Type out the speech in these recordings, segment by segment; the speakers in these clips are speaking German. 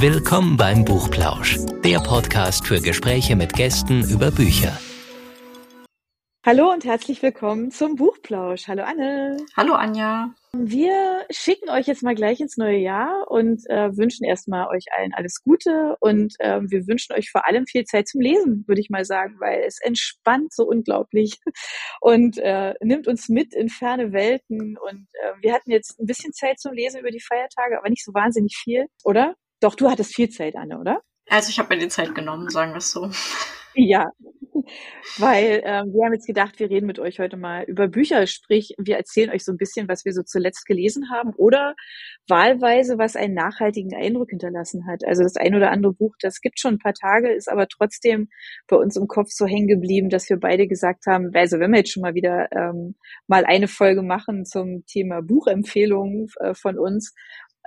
Willkommen beim Buchplausch, der Podcast für Gespräche mit Gästen über Bücher. Hallo und herzlich willkommen zum Buchplausch. Hallo Anne. Hallo Anja. Wir schicken euch jetzt mal gleich ins neue Jahr und äh, wünschen erstmal euch allen alles Gute und äh, wir wünschen euch vor allem viel Zeit zum Lesen, würde ich mal sagen, weil es entspannt so unglaublich und äh, nimmt uns mit in ferne Welten und äh, wir hatten jetzt ein bisschen Zeit zum Lesen über die Feiertage, aber nicht so wahnsinnig viel, oder? Doch, du hattest viel Zeit, Anne, oder? Also ich habe mir die Zeit genommen, sagen wir es so. Ja, weil ähm, wir haben jetzt gedacht, wir reden mit euch heute mal über Bücher, sprich, wir erzählen euch so ein bisschen, was wir so zuletzt gelesen haben oder wahlweise, was einen nachhaltigen Eindruck hinterlassen hat. Also das ein oder andere Buch, das gibt schon ein paar Tage, ist aber trotzdem bei uns im Kopf so hängen geblieben, dass wir beide gesagt haben, also wenn wir jetzt schon mal wieder ähm, mal eine Folge machen zum Thema Buchempfehlungen äh, von uns,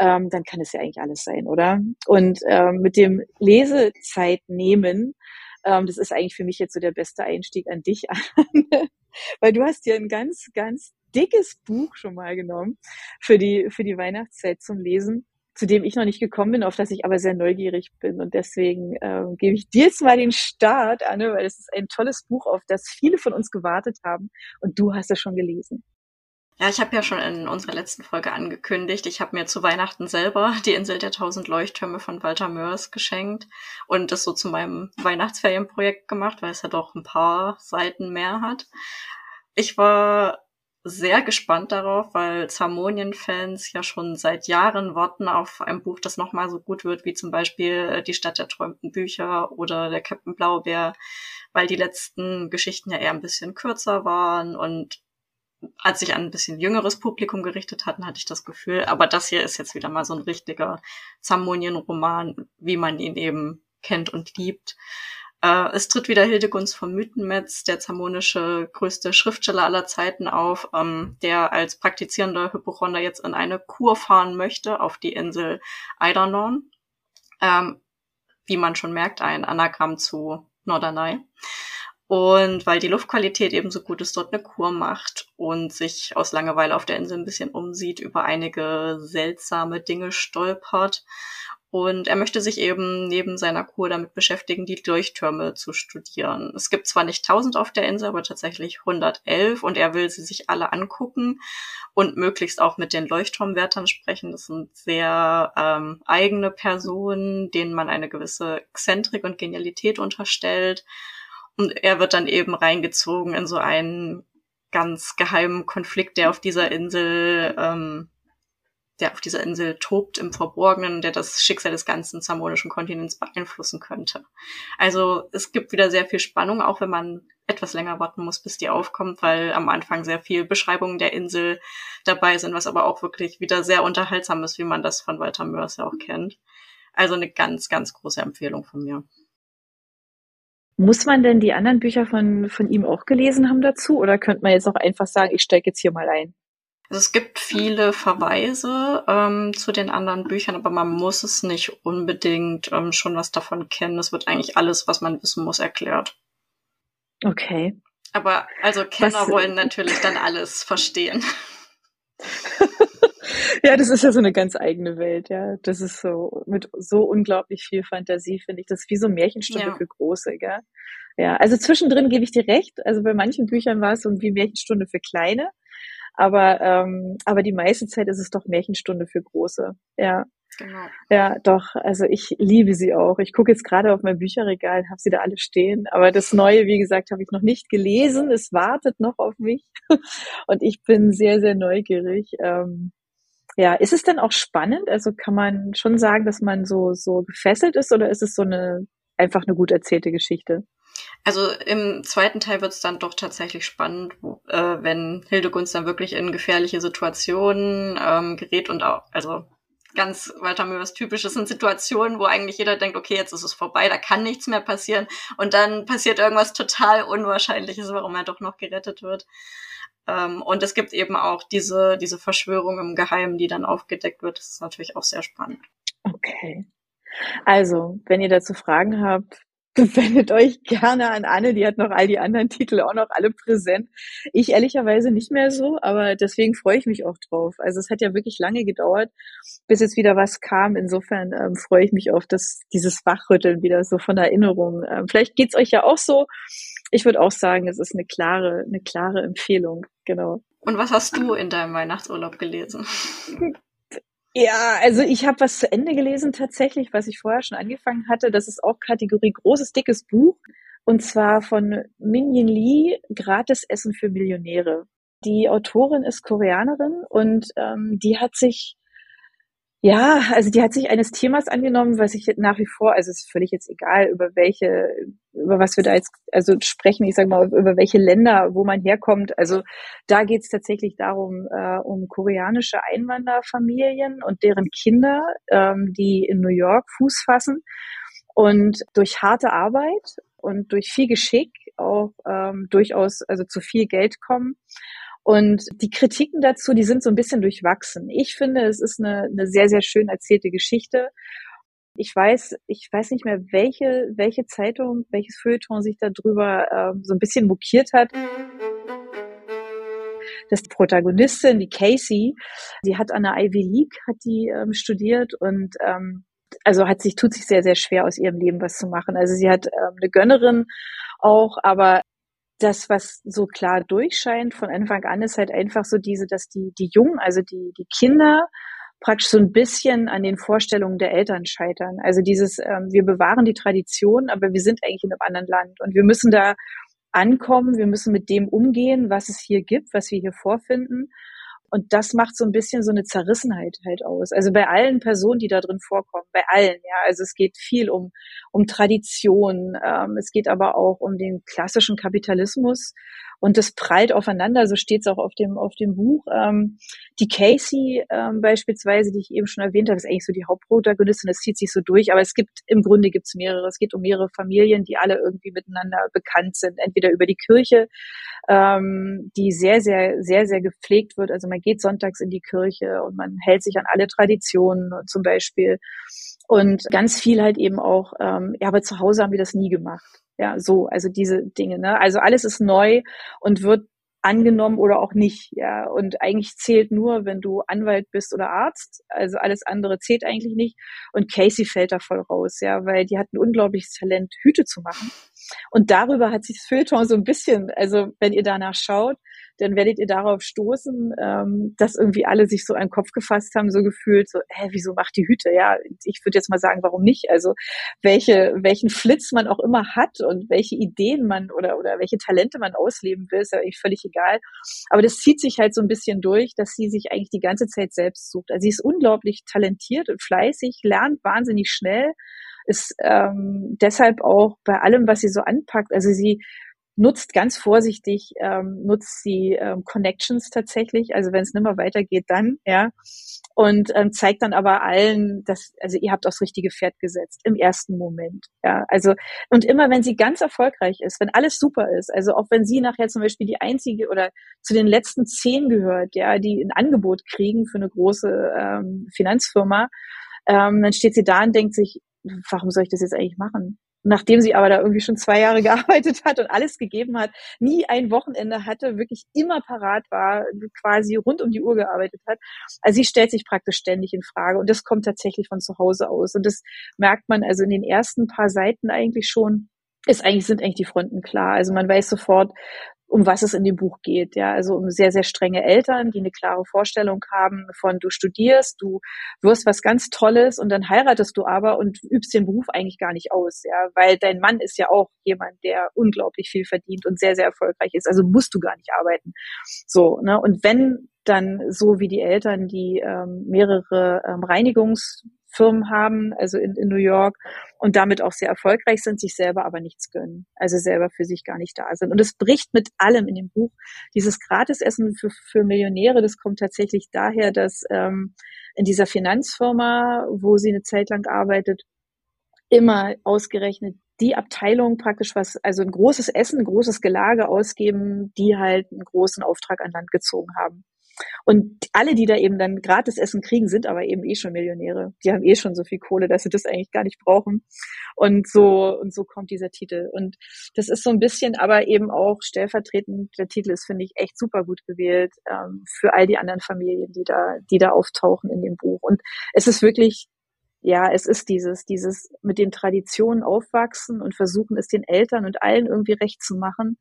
ähm, dann kann es ja eigentlich alles sein, oder? Und ähm, mit dem Lesezeit nehmen, ähm, das ist eigentlich für mich jetzt so der beste Einstieg an dich, weil du hast dir ein ganz, ganz dickes Buch schon mal genommen für die, für die Weihnachtszeit zum Lesen, zu dem ich noch nicht gekommen bin, auf das ich aber sehr neugierig bin. Und deswegen ähm, gebe ich dir jetzt mal den Start, Anne, weil es ist ein tolles Buch, auf das viele von uns gewartet haben. Und du hast es schon gelesen. Ja, ich habe ja schon in unserer letzten Folge angekündigt, ich habe mir zu Weihnachten selber die Insel der tausend Leuchttürme von Walter Mörs geschenkt und das so zu meinem Weihnachtsferienprojekt gemacht, weil es ja doch ein paar Seiten mehr hat. Ich war sehr gespannt darauf, weil Zamonien-Fans ja schon seit Jahren warten auf ein Buch, das nochmal so gut wird, wie zum Beispiel Die Stadt der träumten Bücher oder der Captain Blaubeer, weil die letzten Geschichten ja eher ein bisschen kürzer waren und als sich an ein bisschen jüngeres Publikum gerichtet hatten, hatte ich das Gefühl. Aber das hier ist jetzt wieder mal so ein richtiger Zamonien-Roman, wie man ihn eben kennt und liebt. Äh, es tritt wieder Hildegunst von Mythenmetz, der zamonische größte Schriftsteller aller Zeiten auf, ähm, der als praktizierender Hypochonder jetzt in eine Kur fahren möchte auf die Insel Eidernorn. Ähm, wie man schon merkt, ein Anagramm zu Norderney. Und weil die Luftqualität eben so gut ist, dort eine Kur macht und sich aus Langeweile auf der Insel ein bisschen umsieht, über einige seltsame Dinge stolpert. Und er möchte sich eben neben seiner Kur damit beschäftigen, die Leuchttürme zu studieren. Es gibt zwar nicht 1000 auf der Insel, aber tatsächlich 111 und er will sie sich alle angucken und möglichst auch mit den Leuchtturmwärtern sprechen. Das sind sehr ähm, eigene Personen, denen man eine gewisse Exzentrik und Genialität unterstellt und er wird dann eben reingezogen in so einen ganz geheimen Konflikt, der auf dieser Insel, ähm, der auf dieser Insel tobt im Verborgenen, der das Schicksal des ganzen zamonischen Kontinents beeinflussen könnte. Also es gibt wieder sehr viel Spannung, auch wenn man etwas länger warten muss, bis die aufkommt, weil am Anfang sehr viel Beschreibungen der Insel dabei sind, was aber auch wirklich wieder sehr unterhaltsam ist, wie man das von Walter Mörs ja auch kennt. Also eine ganz, ganz große Empfehlung von mir. Muss man denn die anderen Bücher von, von ihm auch gelesen haben dazu? Oder könnte man jetzt auch einfach sagen, ich steige jetzt hier mal ein? Also es gibt viele Verweise ähm, zu den anderen Büchern, aber man muss es nicht unbedingt ähm, schon was davon kennen. Es wird eigentlich alles, was man wissen muss, erklärt. Okay. Aber also Kenner was, wollen natürlich dann alles verstehen. ja, das ist ja so eine ganz eigene Welt, ja. Das ist so mit so unglaublich viel Fantasie, finde ich. Das ist wie so Märchenstunde ja. für Große, gell? Ja, also zwischendrin gebe ich dir recht. Also bei manchen Büchern war es so wie Märchenstunde für Kleine. Aber, ähm, aber die meiste Zeit ist es doch Märchenstunde für Große. Ja. Genau. Ja, doch. Also ich liebe sie auch. Ich gucke jetzt gerade auf mein Bücherregal, habe sie da alle stehen. Aber das Neue, wie gesagt, habe ich noch nicht gelesen. Es wartet noch auf mich. Und ich bin sehr, sehr neugierig. Ähm, ja, ist es denn auch spannend? Also kann man schon sagen, dass man so, so gefesselt ist oder ist es so eine, einfach eine gut erzählte Geschichte? Also im zweiten Teil wird es dann doch tatsächlich spannend, äh, wenn Hildegunst dann wirklich in gefährliche Situationen ähm, gerät und auch, also ganz Walter Mörs typisch, das sind Situationen, wo eigentlich jeder denkt, okay, jetzt ist es vorbei, da kann nichts mehr passieren und dann passiert irgendwas total Unwahrscheinliches, warum er doch noch gerettet wird. Ähm, und es gibt eben auch diese, diese Verschwörung im Geheimen, die dann aufgedeckt wird. Das ist natürlich auch sehr spannend. Okay. Also, wenn ihr dazu Fragen habt, wendet euch gerne an Anne, die hat noch all die anderen Titel auch noch alle präsent. Ich ehrlicherweise nicht mehr so, aber deswegen freue ich mich auch drauf. Also es hat ja wirklich lange gedauert, bis jetzt wieder was kam. Insofern ähm, freue ich mich auf das, dieses Wachrütteln wieder so von Erinnerungen. Ähm, vielleicht geht's euch ja auch so. Ich würde auch sagen, es ist eine klare, eine klare Empfehlung. Genau. Und was hast du in deinem Weihnachtsurlaub gelesen? Ja, also ich habe was zu Ende gelesen tatsächlich, was ich vorher schon angefangen hatte. Das ist auch Kategorie großes, dickes Buch. Und zwar von Min Yin Lee, Gratis Essen für Millionäre. Die Autorin ist Koreanerin und ähm, die hat sich ja, also die hat sich eines Themas angenommen, was ich nach wie vor, also es ist völlig jetzt egal, über welche, über was wir da jetzt also sprechen, ich sage mal, über welche Länder, wo man herkommt. Also da geht es tatsächlich darum, äh, um koreanische Einwanderfamilien und deren Kinder, ähm, die in New York Fuß fassen und durch harte Arbeit und durch viel Geschick auch ähm, durchaus also zu viel Geld kommen und die Kritiken dazu, die sind so ein bisschen durchwachsen. Ich finde, es ist eine, eine sehr, sehr schön erzählte Geschichte. Ich weiß, ich weiß nicht mehr, welche, welche Zeitung, welches Feuilleton sich darüber ähm, so ein bisschen mokiert hat. Das Protagonistin, die Casey, die hat an der Ivy League, hat die ähm, studiert und ähm, also hat sich, tut sich sehr, sehr schwer aus ihrem Leben was zu machen. Also sie hat ähm, eine Gönnerin auch, aber das, was so klar durchscheint von Anfang an, ist halt einfach so diese, dass die, die Jungen, also die, die Kinder praktisch so ein bisschen an den Vorstellungen der Eltern scheitern. Also dieses, ähm, wir bewahren die Tradition, aber wir sind eigentlich in einem anderen Land und wir müssen da ankommen, wir müssen mit dem umgehen, was es hier gibt, was wir hier vorfinden. Und das macht so ein bisschen so eine Zerrissenheit halt aus. Also bei allen Personen, die da drin vorkommen, bei allen, ja. Also es geht viel um, um Tradition, ähm, es geht aber auch um den klassischen Kapitalismus und das prallt aufeinander, so steht es auch auf dem, auf dem Buch. Ähm, die Casey ähm, beispielsweise, die ich eben schon erwähnt habe, ist eigentlich so die Hauptprotagonistin, das zieht sich so durch, aber es gibt, im Grunde gibt es mehrere. Es geht um mehrere Familien, die alle irgendwie miteinander bekannt sind, entweder über die Kirche, ähm, die sehr, sehr, sehr, sehr gepflegt wird. Also man geht sonntags in die Kirche und man hält sich an alle Traditionen zum Beispiel. Und ganz viel halt eben auch, ähm, ja, aber zu Hause haben wir das nie gemacht. Ja, so, also diese Dinge, ne? Also alles ist neu und wird angenommen oder auch nicht, ja. Und eigentlich zählt nur, wenn du Anwalt bist oder Arzt. Also alles andere zählt eigentlich nicht. Und Casey fällt da voll raus, ja, weil die hat ein unglaubliches Talent, Hüte zu machen. Und darüber hat sich das Feuilleton so ein bisschen, also wenn ihr danach schaut, dann werdet ihr darauf stoßen, ähm, dass irgendwie alle sich so einen Kopf gefasst haben, so gefühlt, so, hä, wieso macht die Hüte? Ja, ich würde jetzt mal sagen, warum nicht? Also welche, welchen Flitz man auch immer hat und welche Ideen man oder, oder welche Talente man ausleben will, ist ja eigentlich völlig egal. Aber das zieht sich halt so ein bisschen durch, dass sie sich eigentlich die ganze Zeit selbst sucht. Also sie ist unglaublich talentiert und fleißig, lernt wahnsinnig schnell ist ähm, deshalb auch bei allem, was sie so anpackt, also sie nutzt ganz vorsichtig, ähm, nutzt sie ähm, Connections tatsächlich, also wenn es nimmer weitergeht, dann, ja, und ähm, zeigt dann aber allen, dass, also ihr habt aufs richtige Pferd gesetzt im ersten Moment, ja, also und immer wenn sie ganz erfolgreich ist, wenn alles super ist, also auch wenn sie nachher zum Beispiel die einzige oder zu den letzten zehn gehört, ja, die ein Angebot kriegen für eine große ähm, Finanzfirma, ähm, dann steht sie da und denkt sich, warum soll ich das jetzt eigentlich machen? Nachdem sie aber da irgendwie schon zwei Jahre gearbeitet hat und alles gegeben hat, nie ein Wochenende hatte, wirklich immer parat war, quasi rund um die Uhr gearbeitet hat. Also sie stellt sich praktisch ständig in Frage und das kommt tatsächlich von zu Hause aus. Und das merkt man also in den ersten paar Seiten eigentlich schon, ist eigentlich, sind eigentlich die Fronten klar. Also man weiß sofort, um was es in dem Buch geht. Ja, also um sehr, sehr strenge Eltern, die eine klare Vorstellung haben von du studierst, du wirst was ganz Tolles und dann heiratest du aber und übst den Beruf eigentlich gar nicht aus. Ja, weil dein Mann ist ja auch jemand, der unglaublich viel verdient und sehr, sehr erfolgreich ist. Also musst du gar nicht arbeiten. So, ne? Und wenn dann so wie die Eltern, die ähm, mehrere ähm, Reinigungs Firmen haben, also in, in New York und damit auch sehr erfolgreich sind, sich selber aber nichts gönnen, also selber für sich gar nicht da sind. Und es bricht mit allem in dem Buch. Dieses Gratisessen für, für Millionäre, das kommt tatsächlich daher, dass ähm, in dieser Finanzfirma, wo sie eine Zeit lang arbeitet, immer ausgerechnet die Abteilung praktisch was, also ein großes Essen, ein großes Gelage ausgeben, die halt einen großen Auftrag an Land gezogen haben. Und alle, die da eben dann gratis Essen kriegen, sind aber eben eh schon Millionäre. Die haben eh schon so viel Kohle, dass sie das eigentlich gar nicht brauchen. Und so, und so kommt dieser Titel. Und das ist so ein bisschen aber eben auch stellvertretend, der Titel ist, finde ich, echt super gut gewählt, ähm, für all die anderen Familien, die da, die da auftauchen in dem Buch. Und es ist wirklich ja, es ist dieses, dieses mit den Traditionen aufwachsen und versuchen, es den Eltern und allen irgendwie recht zu machen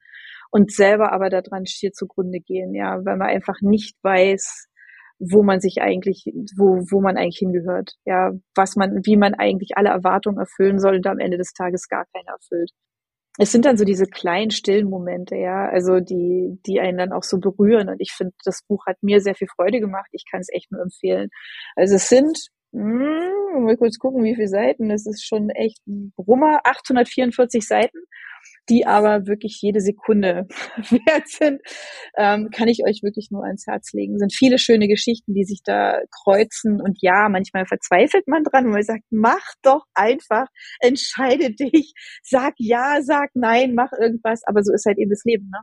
und selber aber daran stier zugrunde gehen, ja, weil man einfach nicht weiß, wo man sich eigentlich, wo, wo man eigentlich hingehört, ja, was man, wie man eigentlich alle Erwartungen erfüllen soll und am Ende des Tages gar keine erfüllt. Es sind dann so diese kleinen stillen Momente, ja, also die, die einen dann auch so berühren und ich finde, das Buch hat mir sehr viel Freude gemacht. Ich kann es echt nur empfehlen. Also es sind hm, mal kurz gucken, wie viele Seiten. Das ist schon echt ein Brummer. 844 Seiten, die aber wirklich jede Sekunde wert sind. Ähm, kann ich euch wirklich nur ans Herz legen. Sind viele schöne Geschichten, die sich da kreuzen. Und ja, manchmal verzweifelt man dran, weil man sagt, mach doch einfach, entscheide dich, sag ja, sag nein, mach irgendwas. Aber so ist halt eben das Leben, ne?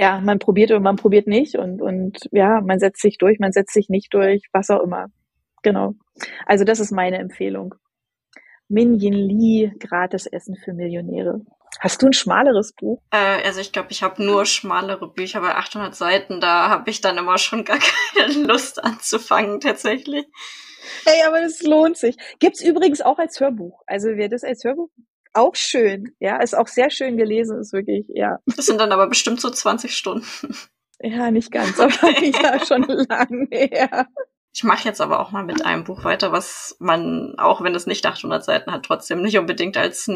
Ja, man probiert oder man probiert nicht und, und ja, man setzt sich durch, man setzt sich nicht durch, was auch immer. Genau. Also das ist meine Empfehlung. Minyin Lee, gratis Essen für Millionäre. Hast du ein schmaleres Buch? Äh, also ich glaube, ich habe nur schmalere Bücher bei 800 Seiten. Da habe ich dann immer schon gar keine Lust anzufangen tatsächlich. Hey, aber das lohnt sich. Gibt's übrigens auch als Hörbuch. Also wer das als Hörbuch auch schön, ja, ist auch sehr schön gelesen, ist wirklich, ja. Das sind dann aber bestimmt so 20 Stunden. Ja, nicht ganz, aber ja schon lange her. Ich mache jetzt aber auch mal mit einem Buch weiter, was man, auch wenn es nicht 800 Seiten hat, trotzdem nicht unbedingt als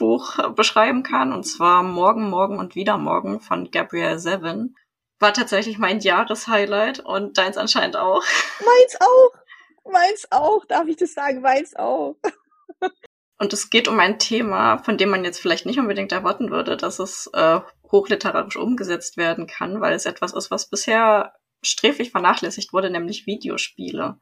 Snackbuch beschreiben kann. Und zwar Morgen, Morgen und wieder Morgen von Gabrielle Sevin. War tatsächlich mein Jahreshighlight und deins anscheinend auch. Meins auch. Meins auch. Darf ich das sagen? Meins auch. Und es geht um ein Thema, von dem man jetzt vielleicht nicht unbedingt erwarten würde, dass es äh, hochliterarisch umgesetzt werden kann, weil es etwas ist, was bisher sträflich vernachlässigt wurde, nämlich Videospiele.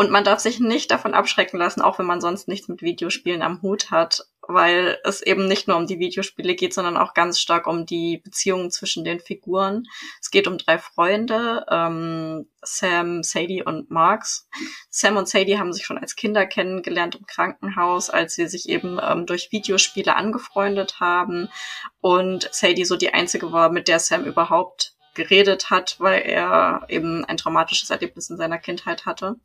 Und man darf sich nicht davon abschrecken lassen, auch wenn man sonst nichts mit Videospielen am Hut hat, weil es eben nicht nur um die Videospiele geht, sondern auch ganz stark um die Beziehungen zwischen den Figuren. Es geht um drei Freunde, ähm, Sam, Sadie und Marks. Sam und Sadie haben sich schon als Kinder kennengelernt im Krankenhaus, als sie sich eben ähm, durch Videospiele angefreundet haben. Und Sadie so die einzige war, mit der Sam überhaupt geredet hat, weil er eben ein traumatisches Erlebnis in seiner Kindheit hatte.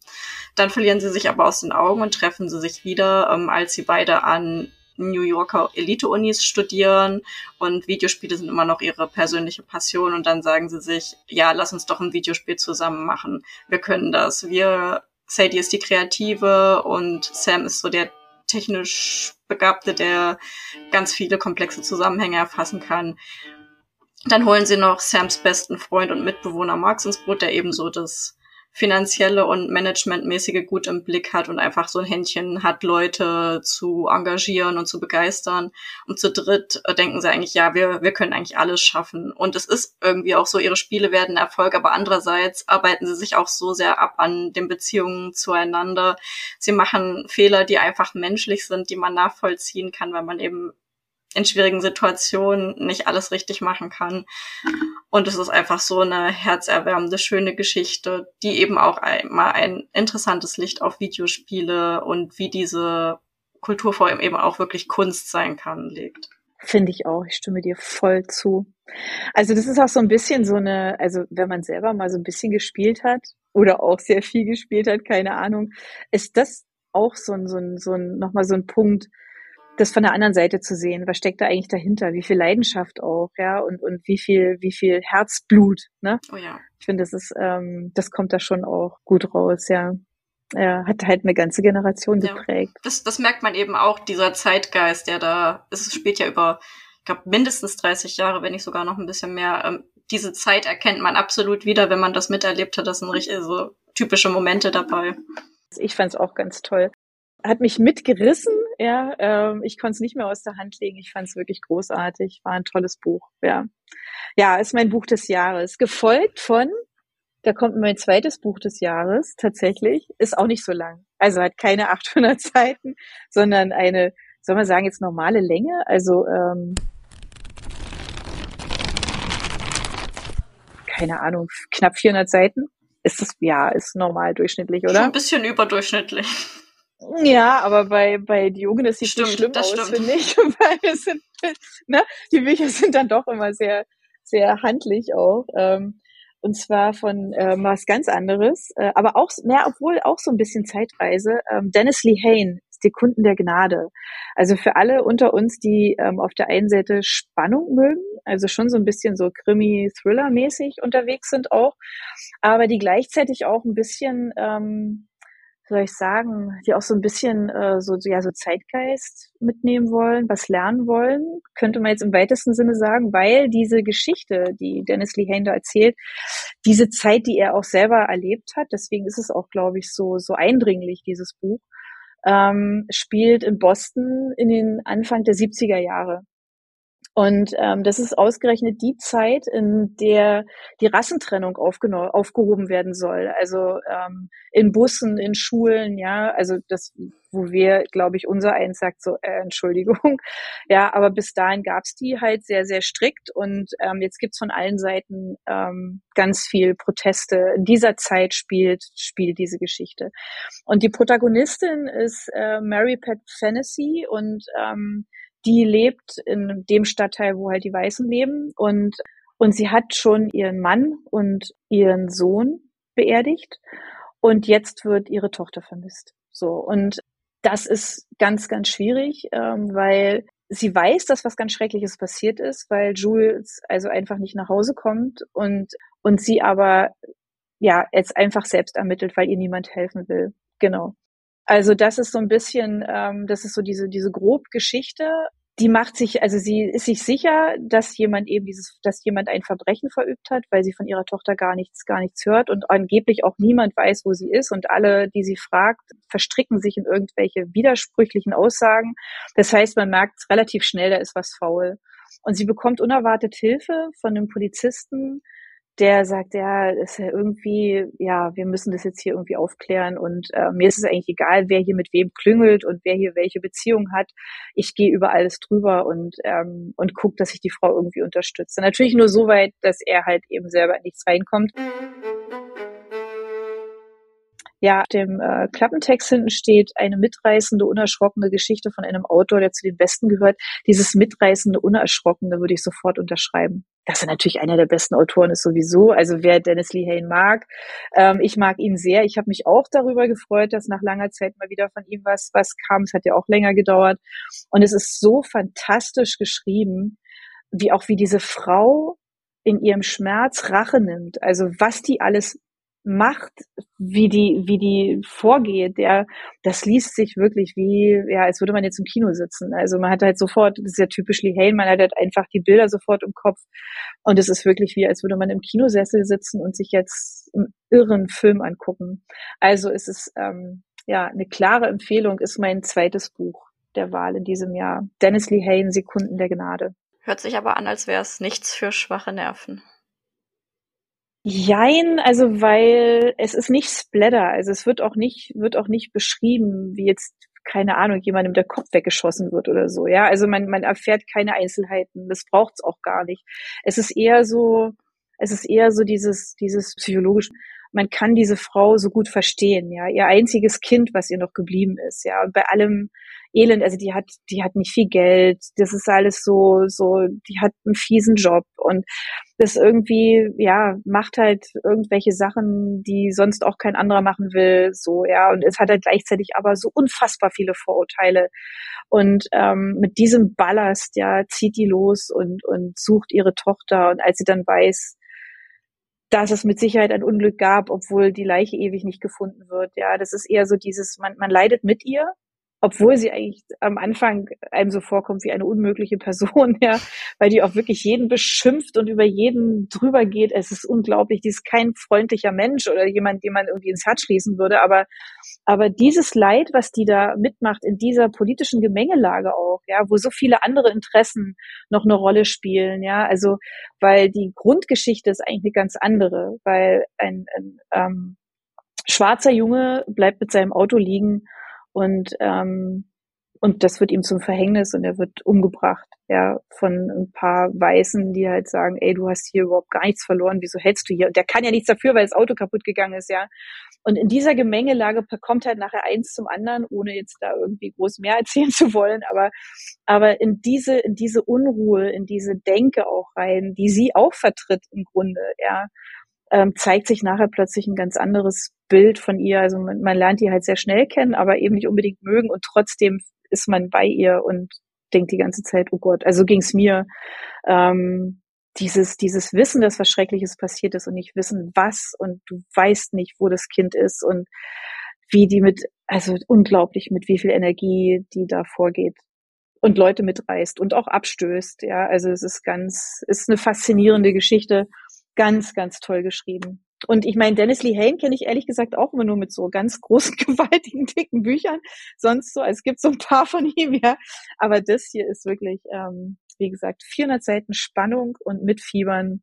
Dann verlieren sie sich aber aus den Augen und treffen sie sich wieder, ähm, als sie beide an New Yorker Elite-Unis studieren und Videospiele sind immer noch ihre persönliche Passion und dann sagen sie sich, ja, lass uns doch ein Videospiel zusammen machen. Wir können das. Wir, Sadie ist die Kreative und Sam ist so der technisch Begabte, der ganz viele komplexe Zusammenhänge erfassen kann. Dann holen sie noch Sams besten Freund und Mitbewohner Max ins Boot, der ebenso das finanzielle und managementmäßige gut im Blick hat und einfach so ein Händchen hat, Leute zu engagieren und zu begeistern. Und zu dritt äh, denken sie eigentlich, ja, wir, wir können eigentlich alles schaffen. Und es ist irgendwie auch so, ihre Spiele werden Erfolg, aber andererseits arbeiten sie sich auch so sehr ab an den Beziehungen zueinander. Sie machen Fehler, die einfach menschlich sind, die man nachvollziehen kann, weil man eben in schwierigen Situationen nicht alles richtig machen kann. Und es ist einfach so eine herzerwärmende, schöne Geschichte, die eben auch einmal ein interessantes Licht auf Videospiele und wie diese Kulturform eben auch wirklich Kunst sein kann, legt. Finde ich auch. Ich stimme dir voll zu. Also das ist auch so ein bisschen so eine, also wenn man selber mal so ein bisschen gespielt hat oder auch sehr viel gespielt hat, keine Ahnung, ist das auch so ein, so ein, so ein, nochmal so ein Punkt, das von der anderen Seite zu sehen. Was steckt da eigentlich dahinter? Wie viel Leidenschaft auch, ja, und, und wie viel, wie viel Herzblut, ne? Oh ja. Ich finde, das ist, ähm, das kommt da schon auch gut raus, ja. Er hat halt eine ganze Generation geprägt. Ja. Das, das merkt man eben auch, dieser Zeitgeist, der da, es spielt ja über, ich glaube, mindestens 30 Jahre, wenn nicht sogar noch ein bisschen mehr. Ähm, diese Zeit erkennt man absolut wieder, wenn man das miterlebt hat. Das sind richtig so typische Momente dabei. Ich fand es auch ganz toll hat mich mitgerissen. Ja, ähm, ich konnte es nicht mehr aus der Hand legen. Ich fand es wirklich großartig. War ein tolles Buch. Ja, ja, ist mein Buch des Jahres. Gefolgt von, da kommt mein zweites Buch des Jahres tatsächlich. Ist auch nicht so lang. Also hat keine 800 Seiten, sondern eine soll man sagen, jetzt normale Länge? Also ähm, keine Ahnung, knapp 400 Seiten. Ist das, ja, ist normal durchschnittlich, oder? Schon ein bisschen überdurchschnittlich. Ja, aber bei, bei Diogenes sieht es schlimm aus, finde ich. Weil es sind, ne, die Bücher sind dann doch immer sehr, sehr handlich auch. Ähm, und zwar von ähm, was ganz anderes, äh, aber auch, naja, obwohl auch so ein bisschen Zeitreise. Ähm, Dennis Lee Hain, die Kunden der Gnade. Also für alle unter uns, die ähm, auf der einen Seite Spannung mögen, also schon so ein bisschen so Krimi-Thriller-mäßig unterwegs sind auch, aber die gleichzeitig auch ein bisschen ähm, soll ich sagen, die auch so ein bisschen äh, so, ja, so Zeitgeist mitnehmen wollen, was lernen wollen, könnte man jetzt im weitesten Sinne sagen, weil diese Geschichte, die Dennis Lee Hain da erzählt, diese Zeit, die er auch selber erlebt hat, deswegen ist es auch, glaube ich, so, so eindringlich, dieses Buch, ähm, spielt in Boston in den Anfang der 70er Jahre. Und ähm, das ist ausgerechnet die Zeit, in der die Rassentrennung aufgehoben werden soll. Also ähm, in Bussen, in Schulen, ja, also das, wo wir, glaube ich, unser eins sagt so, äh, Entschuldigung, ja, aber bis dahin gab's die halt sehr, sehr strikt und ähm, jetzt gibt's von allen Seiten ähm, ganz viel Proteste. In dieser Zeit spielt spielt diese Geschichte. Und die Protagonistin ist äh, Mary Pat Fennessy und ähm, die lebt in dem Stadtteil, wo halt die Weißen leben und, und sie hat schon ihren Mann und ihren Sohn beerdigt und jetzt wird ihre Tochter vermisst. So und das ist ganz, ganz schwierig, ähm, weil sie weiß, dass was ganz Schreckliches passiert ist, weil Jules also einfach nicht nach Hause kommt und und sie aber ja jetzt einfach selbst ermittelt, weil ihr niemand helfen will. Genau. Also das ist so ein bisschen, ähm, das ist so diese diese grob Geschichte. Die macht sich, also sie ist sich sicher, dass jemand eben dieses, dass jemand ein Verbrechen verübt hat, weil sie von ihrer Tochter gar nichts, gar nichts hört und angeblich auch niemand weiß, wo sie ist und alle, die sie fragt, verstricken sich in irgendwelche widersprüchlichen Aussagen. Das heißt, man merkt relativ schnell, da ist was faul. Und sie bekommt unerwartet Hilfe von einem Polizisten, der sagt, ja, ist ja irgendwie, ja, wir müssen das jetzt hier irgendwie aufklären und äh, mir ist es eigentlich egal, wer hier mit wem klüngelt und wer hier welche Beziehung hat. Ich gehe über alles drüber und ähm, und guck, dass ich die Frau irgendwie unterstütze. Natürlich nur so weit, dass er halt eben selber nichts reinkommt. Ja, dem äh, Klappentext hinten steht eine mitreißende, unerschrockene Geschichte von einem Autor, der zu den Besten gehört. Dieses mitreißende, unerschrockene würde ich sofort unterschreiben dass er natürlich einer der besten Autoren ist sowieso. Also wer Dennis Lee Hain mag, ähm, ich mag ihn sehr. Ich habe mich auch darüber gefreut, dass nach langer Zeit mal wieder von ihm was was kam. Es hat ja auch länger gedauert und es ist so fantastisch geschrieben, wie auch wie diese Frau in ihrem Schmerz Rache nimmt. Also was die alles macht, wie die, wie die vorgeht, der, das liest sich wirklich wie, ja, als würde man jetzt im Kino sitzen. Also man hat halt sofort, das ist ja typisch Lee Hain, man hat halt einfach die Bilder sofort im Kopf und es ist wirklich wie, als würde man im Kinosessel sitzen und sich jetzt einen irren Film angucken. Also es ist, ähm, ja, eine klare Empfehlung ist mein zweites Buch der Wahl in diesem Jahr. Dennis Lee Hain, Sekunden der Gnade. Hört sich aber an, als wäre es nichts für schwache Nerven. Jein, also weil es ist nicht Splatter, also es wird auch nicht, wird auch nicht beschrieben, wie jetzt, keine Ahnung, jemandem der Kopf weggeschossen wird oder so, ja. Also man, man erfährt keine Einzelheiten, das braucht's auch gar nicht. Es ist eher so, es ist eher so dieses, dieses psychologische, man kann diese Frau so gut verstehen, ja. Ihr einziges Kind, was ihr noch geblieben ist, ja. Bei allem, Elend, also die hat, die hat nicht viel Geld, das ist alles so, so, die hat einen fiesen Job und das irgendwie, ja, macht halt irgendwelche Sachen, die sonst auch kein anderer machen will, so, ja, und es hat halt gleichzeitig aber so unfassbar viele Vorurteile. Und ähm, mit diesem Ballast, ja, zieht die los und, und sucht ihre Tochter. Und als sie dann weiß, dass es mit Sicherheit ein Unglück gab, obwohl die Leiche ewig nicht gefunden wird. Ja, das ist eher so dieses, man, man leidet mit ihr, obwohl sie eigentlich am Anfang einem so vorkommt wie eine unmögliche Person, ja, weil die auch wirklich jeden beschimpft und über jeden drüber geht. Es ist unglaublich. Die ist kein freundlicher Mensch oder jemand, den man irgendwie ins Herz schließen würde. Aber, aber dieses Leid, was die da mitmacht in dieser politischen Gemengelage auch, ja, wo so viele andere Interessen noch eine Rolle spielen, ja, also, weil die Grundgeschichte ist eigentlich eine ganz andere, weil ein, ein ähm, schwarzer Junge bleibt mit seinem Auto liegen und, ähm, und das wird ihm zum Verhängnis und er wird umgebracht, ja, von ein paar Weißen, die halt sagen, ey, du hast hier überhaupt gar nichts verloren, wieso hältst du hier? Und der kann ja nichts dafür, weil das Auto kaputt gegangen ist, ja. Und in dieser Gemengelage kommt halt nachher eins zum anderen, ohne jetzt da irgendwie groß mehr erzählen zu wollen, aber, aber in diese, in diese Unruhe, in diese Denke auch rein, die sie auch vertritt im Grunde, ja, ähm, zeigt sich nachher plötzlich ein ganz anderes Bild von ihr. Also man, man lernt die halt sehr schnell kennen, aber eben nicht unbedingt mögen und trotzdem ist man bei ihr und denkt die ganze Zeit, oh Gott, also ging's mir. Ähm, dieses, dieses Wissen, dass was Schreckliches passiert ist und nicht wissen, was und du weißt nicht, wo das Kind ist und wie die mit, also unglaublich, mit wie viel Energie die da vorgeht und Leute mitreißt und auch abstößt. Ja, also es ist ganz, ist eine faszinierende Geschichte, ganz, ganz toll geschrieben. Und ich meine, Dennis Lee Hain kenne ich ehrlich gesagt auch immer nur mit so ganz großen, gewaltigen, dicken Büchern. Sonst so, es gibt so ein paar von ihm, ja. Aber das hier ist wirklich, ähm, wie gesagt, 400 Seiten Spannung und Mitfiebern.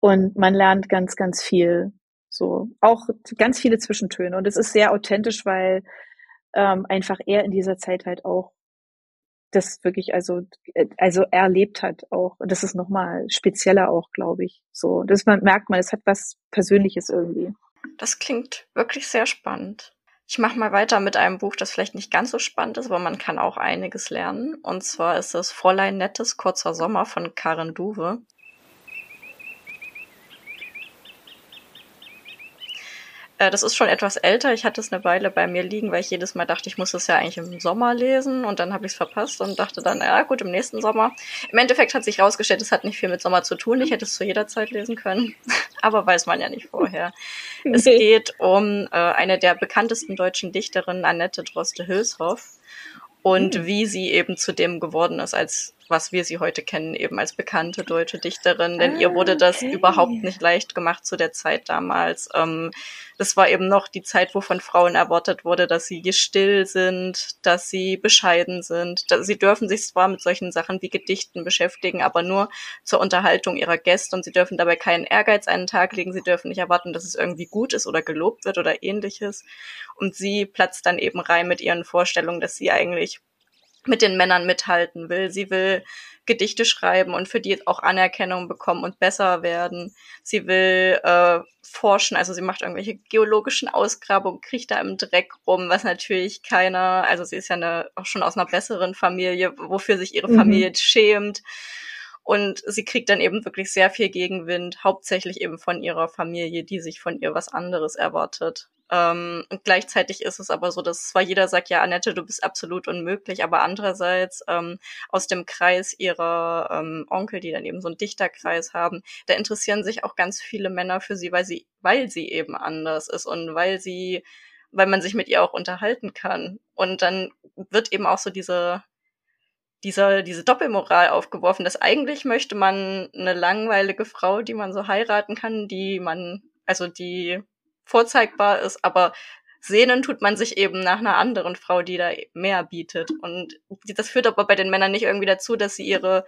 Und man lernt ganz, ganz viel. So, auch ganz viele Zwischentöne. Und es ist sehr authentisch, weil ähm, einfach er in dieser Zeit halt auch das wirklich also also erlebt hat auch. Und das ist noch mal spezieller auch glaube ich. So das man merkt man es hat was Persönliches irgendwie. Das klingt wirklich sehr spannend. Ich mache mal weiter mit einem Buch das vielleicht nicht ganz so spannend ist aber man kann auch einiges lernen. Und zwar ist es Fräulein nettes kurzer Sommer von Karen Duwe das ist schon etwas älter. Ich hatte es eine Weile bei mir liegen, weil ich jedes Mal dachte, ich muss es ja eigentlich im Sommer lesen und dann habe ich es verpasst und dachte dann, ja gut, im nächsten Sommer. Im Endeffekt hat sich herausgestellt, es hat nicht viel mit Sommer zu tun. Ich hätte es zu jeder Zeit lesen können, aber weiß man ja nicht vorher. Es geht um äh, eine der bekanntesten deutschen Dichterinnen, Annette Droste-Hülshoff und mhm. wie sie eben zu dem geworden ist, als was wir sie heute kennen, eben als bekannte deutsche Dichterin, denn ah, ihr wurde das okay. überhaupt nicht leicht gemacht zu der Zeit damals. Ähm, das war eben noch die Zeit, wo von Frauen erwartet wurde, dass sie still sind, dass sie bescheiden sind. Dass sie dürfen sich zwar mit solchen Sachen wie Gedichten beschäftigen, aber nur zur Unterhaltung ihrer Gäste und sie dürfen dabei keinen Ehrgeiz an den Tag legen. Sie dürfen nicht erwarten, dass es irgendwie gut ist oder gelobt wird oder ähnliches. Und sie platzt dann eben rein mit ihren Vorstellungen, dass sie eigentlich mit den Männern mithalten will. Sie will Gedichte schreiben und für die auch Anerkennung bekommen und besser werden. Sie will äh, forschen, also sie macht irgendwelche geologischen Ausgrabungen, kriegt da im Dreck rum, was natürlich keiner, also sie ist ja eine, auch schon aus einer besseren Familie, wofür sich ihre mhm. Familie mhm. schämt. Und sie kriegt dann eben wirklich sehr viel Gegenwind, hauptsächlich eben von ihrer Familie, die sich von ihr was anderes erwartet. Ähm, und gleichzeitig ist es aber so, dass zwar jeder sagt, ja, Annette, du bist absolut unmöglich, aber andererseits ähm, aus dem Kreis ihrer ähm, Onkel, die dann eben so einen Dichterkreis haben, da interessieren sich auch ganz viele Männer für sie, weil sie, weil sie eben anders ist und weil sie, weil man sich mit ihr auch unterhalten kann. Und dann wird eben auch so diese dieser, diese Doppelmoral aufgeworfen, dass eigentlich möchte man eine langweilige Frau, die man so heiraten kann, die man, also die vorzeigbar ist, aber sehnen tut man sich eben nach einer anderen Frau, die da mehr bietet. Und das führt aber bei den Männern nicht irgendwie dazu, dass sie ihre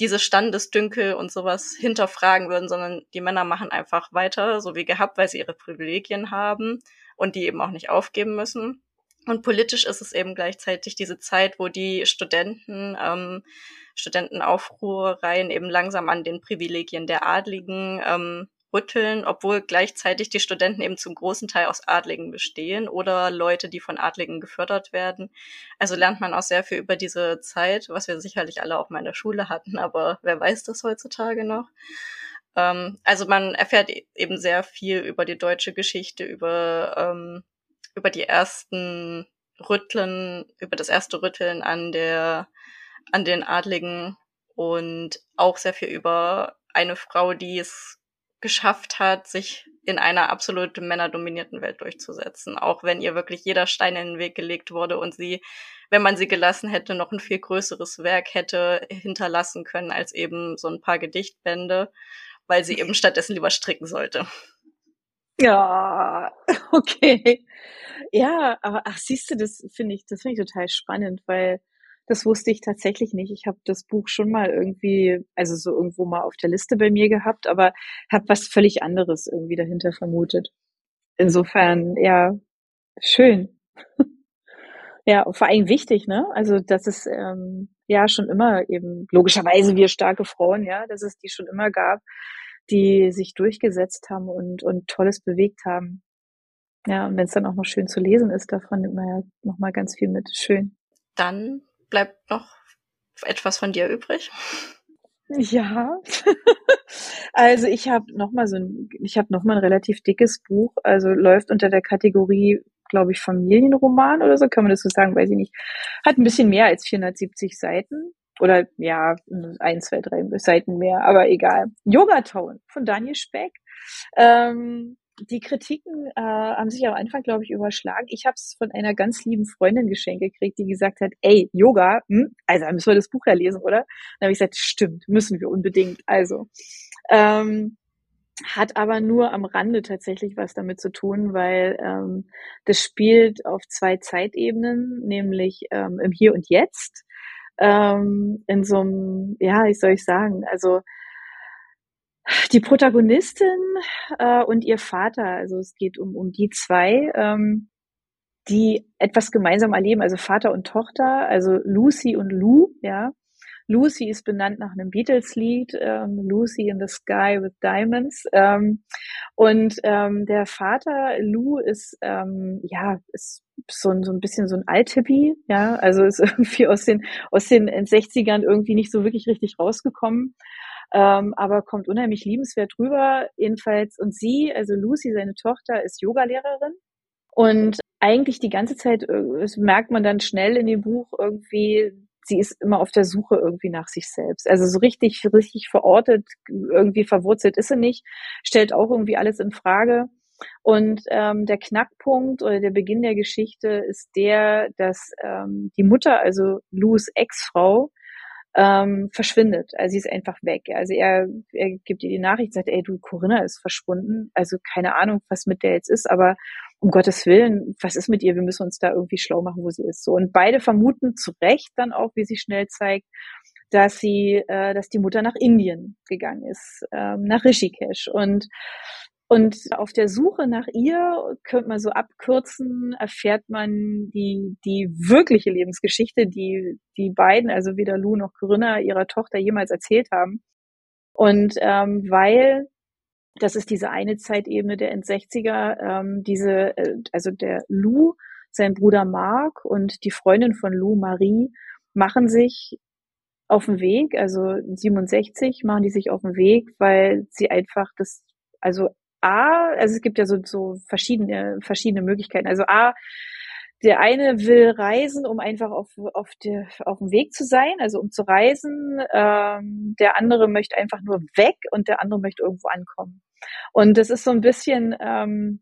diese Standesdünkel und sowas hinterfragen würden, sondern die Männer machen einfach weiter, so wie gehabt, weil sie ihre Privilegien haben und die eben auch nicht aufgeben müssen. Und politisch ist es eben gleichzeitig diese Zeit, wo die Studenten, ähm, Studentenaufruhreien eben langsam an den Privilegien der Adligen ähm, rütteln, obwohl gleichzeitig die Studenten eben zum großen Teil aus Adligen bestehen oder Leute, die von Adligen gefördert werden. Also lernt man auch sehr viel über diese Zeit, was wir sicherlich alle auch mal in der Schule hatten, aber wer weiß das heutzutage noch? Ähm, also man erfährt e-, eben sehr viel über die deutsche Geschichte, über, ähm, über die ersten Rütteln, über das erste Rütteln an der, an den Adligen und auch sehr viel über eine Frau, die es geschafft hat, sich in einer absolut männerdominierten Welt durchzusetzen, auch wenn ihr wirklich jeder Stein in den Weg gelegt wurde und sie, wenn man sie gelassen hätte, noch ein viel größeres Werk hätte hinterlassen können als eben so ein paar Gedichtbände, weil sie eben stattdessen lieber stricken sollte. Ja, okay. Ja, aber ach, siehst du, das finde ich, das finde ich total spannend, weil das wusste ich tatsächlich nicht. Ich habe das Buch schon mal irgendwie, also so irgendwo mal auf der Liste bei mir gehabt, aber habe was völlig anderes irgendwie dahinter vermutet. Insofern, ja, schön. Ja, vor allem wichtig, ne? Also dass es ähm, ja schon immer eben logischerweise wir starke Frauen, ja, dass es die schon immer gab, die sich durchgesetzt haben und und Tolles bewegt haben. Ja, und wenn es dann auch noch schön zu lesen ist, davon nimmt man ja noch mal ganz viel mit. Schön. Dann bleibt noch etwas von dir übrig. Ja, also ich habe noch mal so ein, ich habe noch mal ein relativ dickes Buch, also läuft unter der Kategorie, glaube ich, Familienroman oder so, kann man das so sagen, weiß ich nicht. Hat ein bisschen mehr als 470 Seiten oder ja, ein, zwei, drei Seiten mehr, aber egal. Yoga Town von Daniel Speck. Ähm, die Kritiken äh, haben sich am Anfang, glaube ich, überschlagen. Ich habe es von einer ganz lieben Freundin geschenkt gekriegt, die gesagt hat, ey, Yoga, hm, also müssen wir das Buch ja lesen, oder? Dann habe ich gesagt, stimmt, müssen wir unbedingt. Also ähm, hat aber nur am Rande tatsächlich was damit zu tun, weil ähm, das spielt auf zwei Zeitebenen, nämlich ähm, im Hier und Jetzt, ähm, in so einem, ja, wie soll ich sagen, also die Protagonistin äh, und ihr Vater, also es geht um, um die zwei, ähm, die etwas gemeinsam erleben, also Vater und Tochter, also Lucy und Lou, ja. Lucy ist benannt nach einem Beatles-Lied, ähm, Lucy in the Sky with Diamonds. Ähm, und ähm, der Vater, Lou, ist ähm, ja ist so, ein so ein bisschen so ein Althippie, ja, also ist irgendwie aus den aus den 60ern irgendwie nicht so wirklich richtig rausgekommen ähm, aber kommt unheimlich liebenswert rüber. Jedenfalls, und sie, also Lucy, seine Tochter, ist Yogalehrerin. Und eigentlich die ganze Zeit, äh, merkt man dann schnell in dem Buch irgendwie, sie ist immer auf der Suche irgendwie nach sich selbst. Also so richtig, richtig verortet, irgendwie verwurzelt ist sie nicht, stellt auch irgendwie alles in Frage. Und ähm, der Knackpunkt oder der Beginn der Geschichte ist der, dass ähm, die Mutter, also Lus Ex-Frau, ähm, verschwindet. Also sie ist einfach weg. Also er, er gibt ihr die Nachricht, sagt, ey, du, Corinna ist verschwunden. Also keine Ahnung, was mit der jetzt ist, aber um Gottes Willen, was ist mit ihr? Wir müssen uns da irgendwie schlau machen, wo sie ist. So und beide vermuten zu Recht dann auch, wie sie schnell zeigt, dass sie, äh, dass die Mutter nach Indien gegangen ist, ähm, nach Rishikesh und und auf der Suche nach ihr, könnte man so abkürzen, erfährt man die, die wirkliche Lebensgeschichte, die die beiden, also weder Lou noch Corinna, ihrer Tochter jemals erzählt haben. Und ähm, weil, das ist diese eine Zeitebene der End-60er, ähm, diese, äh, also der Lou, sein Bruder Mark und die Freundin von Lou, Marie, machen sich auf den Weg, also 67 machen die sich auf den Weg, weil sie einfach das, also A, also es gibt ja so, so verschiedene, verschiedene Möglichkeiten. Also A, der eine will reisen, um einfach auf, auf, der, auf dem Weg zu sein, also um zu reisen. Ähm, der andere möchte einfach nur weg und der andere möchte irgendwo ankommen. Und das ist so ein bisschen, ähm,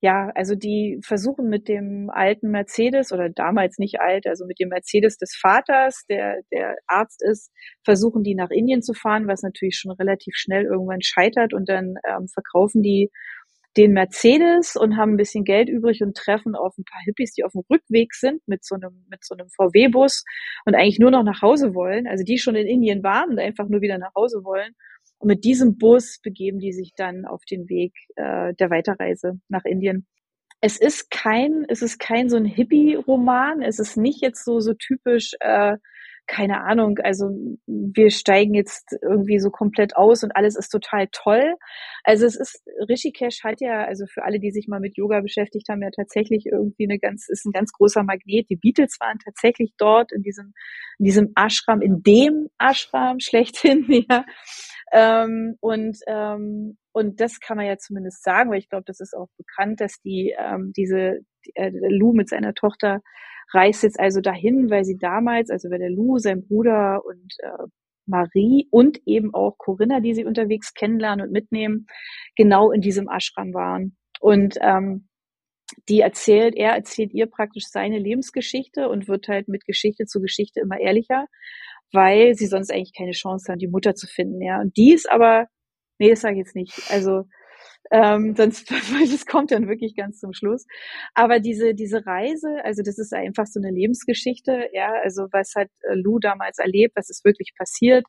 ja, also die versuchen mit dem alten Mercedes oder damals nicht alt, also mit dem Mercedes des Vaters, der der Arzt ist, versuchen die nach Indien zu fahren, was natürlich schon relativ schnell irgendwann scheitert. Und dann ähm, verkaufen die den Mercedes und haben ein bisschen Geld übrig und treffen auf ein paar Hippies, die auf dem Rückweg sind mit so einem mit so einem VW-Bus und eigentlich nur noch nach Hause wollen, also die schon in Indien waren und einfach nur wieder nach Hause wollen und mit diesem Bus begeben die sich dann auf den Weg äh, der Weiterreise nach Indien. Es ist kein, es ist kein so ein Hippie-Roman. Es ist nicht jetzt so so typisch. Äh, keine Ahnung, also wir steigen jetzt irgendwie so komplett aus und alles ist total toll. Also es ist, Rishikesh hat ja, also für alle, die sich mal mit Yoga beschäftigt haben, ja tatsächlich irgendwie eine ganz, ist ein ganz großer Magnet. Die Beatles waren tatsächlich dort in diesem, in diesem Ashram, in dem Ashram schlechthin, ja. Ähm, und, ähm, und das kann man ja zumindest sagen, weil ich glaube, das ist auch bekannt, dass die ähm, diese die, äh, Lou mit seiner Tochter reist jetzt also dahin, weil sie damals, also weil der Lou, sein Bruder und äh, Marie und eben auch Corinna, die sie unterwegs kennenlernen und mitnehmen, genau in diesem Ashram waren. Und ähm, die erzählt, er erzählt ihr praktisch seine Lebensgeschichte und wird halt mit Geschichte zu Geschichte immer ehrlicher weil sie sonst eigentlich keine Chance haben, die Mutter zu finden, ja. Und die ist aber, nee, das sage ich jetzt nicht. Also ähm, sonst, das kommt dann wirklich ganz zum Schluss. Aber diese, diese Reise, also das ist einfach so eine Lebensgeschichte, ja, also was hat äh, Lou damals erlebt, was ist wirklich passiert.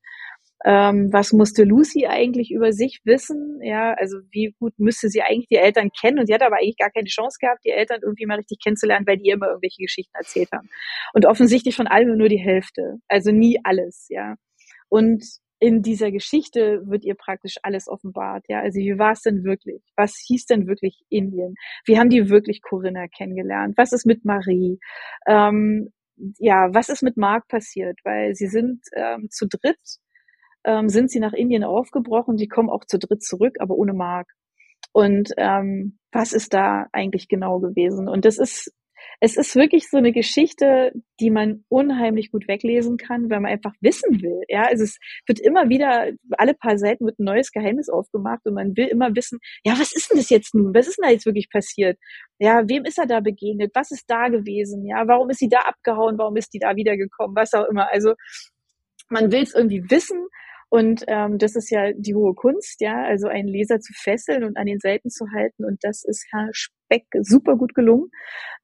Ähm, was musste Lucy eigentlich über sich wissen? Ja, also wie gut müsste sie eigentlich die Eltern kennen? Und sie hat aber eigentlich gar keine Chance gehabt, die Eltern irgendwie mal richtig kennenzulernen, weil die immer irgendwelche Geschichten erzählt haben. Und offensichtlich von allem nur die Hälfte. Also nie alles, ja. Und in dieser Geschichte wird ihr praktisch alles offenbart. Ja, also wie war es denn wirklich? Was hieß denn wirklich Indien? Wie haben die wirklich Corinna kennengelernt? Was ist mit Marie? Ähm, ja, was ist mit Mark passiert? Weil sie sind ähm, zu dritt, ähm, sind sie nach Indien aufgebrochen. Sie kommen auch zu dritt zurück, aber ohne Mark. Und ähm, was ist da eigentlich genau gewesen? Und das ist es ist wirklich so eine Geschichte, die man unheimlich gut weglesen kann, weil man einfach wissen will. Ja, also es wird immer wieder, alle paar Seiten wird ein neues Geheimnis aufgemacht und man will immer wissen, ja, was ist denn das jetzt nun? Was ist denn da jetzt wirklich passiert? Ja, wem ist er da begegnet? Was ist da gewesen? Ja, warum ist sie da abgehauen? Warum ist die da wiedergekommen? Was auch immer. Also man will es irgendwie wissen und ähm, das ist ja die hohe Kunst, ja, also einen Leser zu fesseln und an den Seiten zu halten. Und das ist Herr Speck super gut gelungen.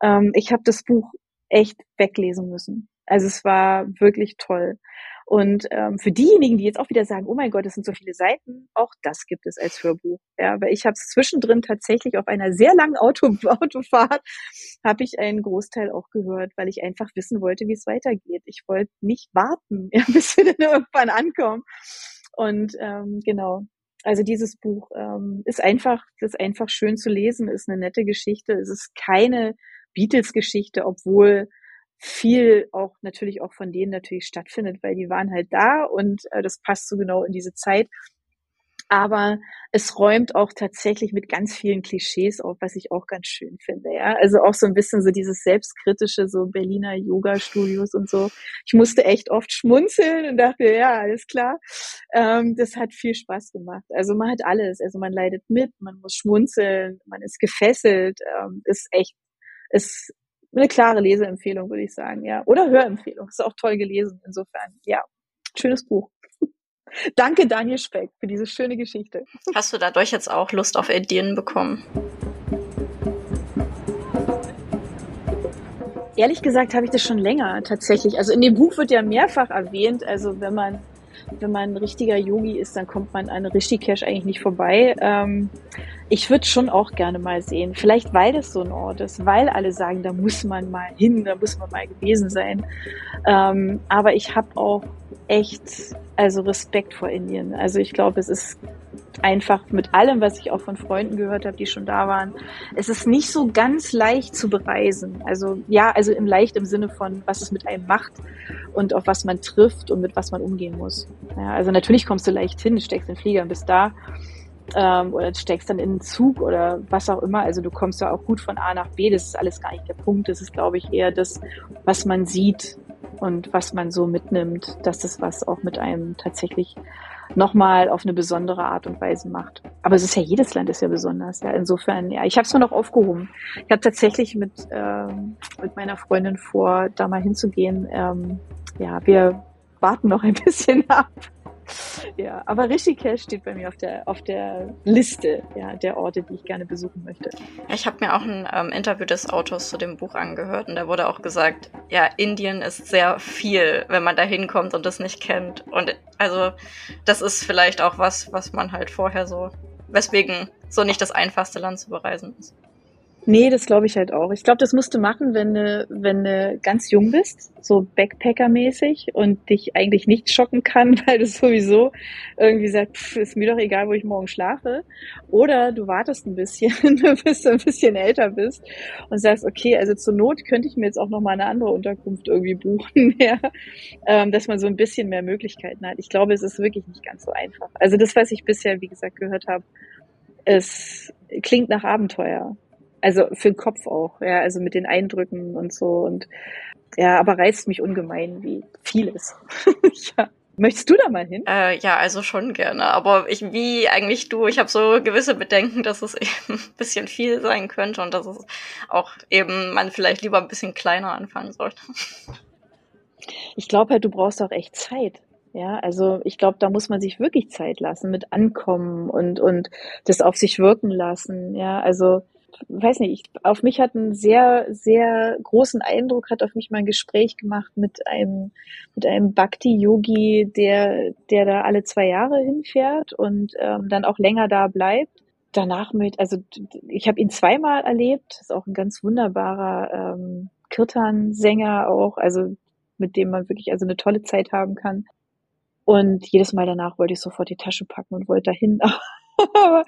Ähm, ich habe das Buch echt weglesen müssen. Also es war wirklich toll. Und ähm, für diejenigen, die jetzt auch wieder sagen, oh mein Gott, es sind so viele Seiten, auch das gibt es als Hörbuch. Ja, weil ich habe es zwischendrin tatsächlich auf einer sehr langen Auto, Autofahrt habe ich einen Großteil auch gehört, weil ich einfach wissen wollte, wie es weitergeht. Ich wollte nicht warten, ja, bis wir dann irgendwann ankommen. Und ähm, genau, also dieses Buch ähm, ist einfach, ist einfach schön zu lesen, ist eine nette Geschichte. Es ist keine Beatles-Geschichte, obwohl viel auch natürlich auch von denen natürlich stattfindet, weil die waren halt da und äh, das passt so genau in diese Zeit. Aber es räumt auch tatsächlich mit ganz vielen Klischees auf, was ich auch ganz schön finde. Ja, also auch so ein bisschen so dieses selbstkritische, so Berliner Yoga-Studios und so. Ich musste echt oft schmunzeln und dachte, ja, alles klar. Ähm, das hat viel Spaß gemacht. Also man hat alles. Also man leidet mit, man muss schmunzeln, man ist gefesselt. Ähm, ist echt, ist eine klare Leseempfehlung, würde ich sagen, ja. Oder Hörempfehlung. Ist auch toll gelesen. Insofern, ja. Schönes Buch. Danke, Daniel Speck, für diese schöne Geschichte. Hast du dadurch jetzt auch Lust auf Indien bekommen? Ehrlich gesagt habe ich das schon länger tatsächlich. Also in dem Buch wird ja mehrfach erwähnt, also wenn man wenn man ein richtiger Yogi ist, dann kommt man an Rishikesh eigentlich nicht vorbei. Ähm, ich würde schon auch gerne mal sehen. Vielleicht weil das so ein Ort ist, weil alle sagen, da muss man mal hin, da muss man mal gewesen sein. Ähm, aber ich habe auch echt also Respekt vor Indien. Also ich glaube, es ist einfach mit allem, was ich auch von Freunden gehört habe, die schon da waren, es ist nicht so ganz leicht zu bereisen. Also ja, also im leicht im Sinne von, was es mit einem macht und auf was man trifft und mit was man umgehen muss. Ja, also natürlich kommst du leicht hin, steckst in den Flieger und bist da ähm, oder steckst dann in den Zug oder was auch immer. Also du kommst ja auch gut von A nach B. Das ist alles gar nicht der Punkt. Das ist, glaube ich, eher das, was man sieht und was man so mitnimmt, dass das was auch mit einem tatsächlich nochmal auf eine besondere Art und Weise macht. Aber es ist ja jedes Land ist ja besonders. Ja, insofern, ja, ich habe es mir noch aufgehoben. Ich habe tatsächlich mit ähm, mit meiner Freundin vor, da mal hinzugehen. Ähm, ja, wir warten noch ein bisschen ab ja, aber Rishikesh steht bei mir auf der, auf der Liste ja, der Orte, die ich gerne besuchen möchte. Ich habe mir auch ein ähm, Interview des Autors zu dem Buch angehört und da wurde auch gesagt, ja, Indien ist sehr viel, wenn man da hinkommt und das nicht kennt. Und also das ist vielleicht auch was, was man halt vorher so, weswegen so nicht das einfachste Land zu bereisen ist. Nee, das glaube ich halt auch. Ich glaube, das musst du machen, wenn du, wenn du ganz jung bist, so Backpacker-mäßig und dich eigentlich nicht schocken kann, weil du sowieso irgendwie sagst, pff, ist mir doch egal, wo ich morgen schlafe. Oder du wartest ein bisschen, bis du ein bisschen älter bist und sagst, okay, also zur Not könnte ich mir jetzt auch noch mal eine andere Unterkunft irgendwie buchen, ja, ähm, dass man so ein bisschen mehr Möglichkeiten hat. Ich glaube, es ist wirklich nicht ganz so einfach. Also das, was ich bisher, wie gesagt, gehört habe, es klingt nach Abenteuer. Also für den Kopf auch, ja, also mit den Eindrücken und so und ja, aber reizt mich ungemein wie vieles. ja. Möchtest du da mal hin? Äh, ja, also schon gerne. Aber ich, wie eigentlich du, ich habe so gewisse Bedenken, dass es eben ein bisschen viel sein könnte und dass es auch eben man vielleicht lieber ein bisschen kleiner anfangen sollte. Ich glaube halt, du brauchst auch echt Zeit. Ja, also ich glaube, da muss man sich wirklich Zeit lassen mit Ankommen und, und das auf sich wirken lassen. Ja, also weiß nicht, ich, auf mich hat einen sehr, sehr großen Eindruck, hat auf mich mal ein Gespräch gemacht mit einem, mit einem Bhakti-Yogi, der, der da alle zwei Jahre hinfährt und ähm, dann auch länger da bleibt. Danach mit, also ich habe ihn zweimal erlebt, ist auch ein ganz wunderbarer ähm, Kirtan-Sänger auch, also mit dem man wirklich also eine tolle Zeit haben kann. Und jedes Mal danach wollte ich sofort die Tasche packen und wollte dahin.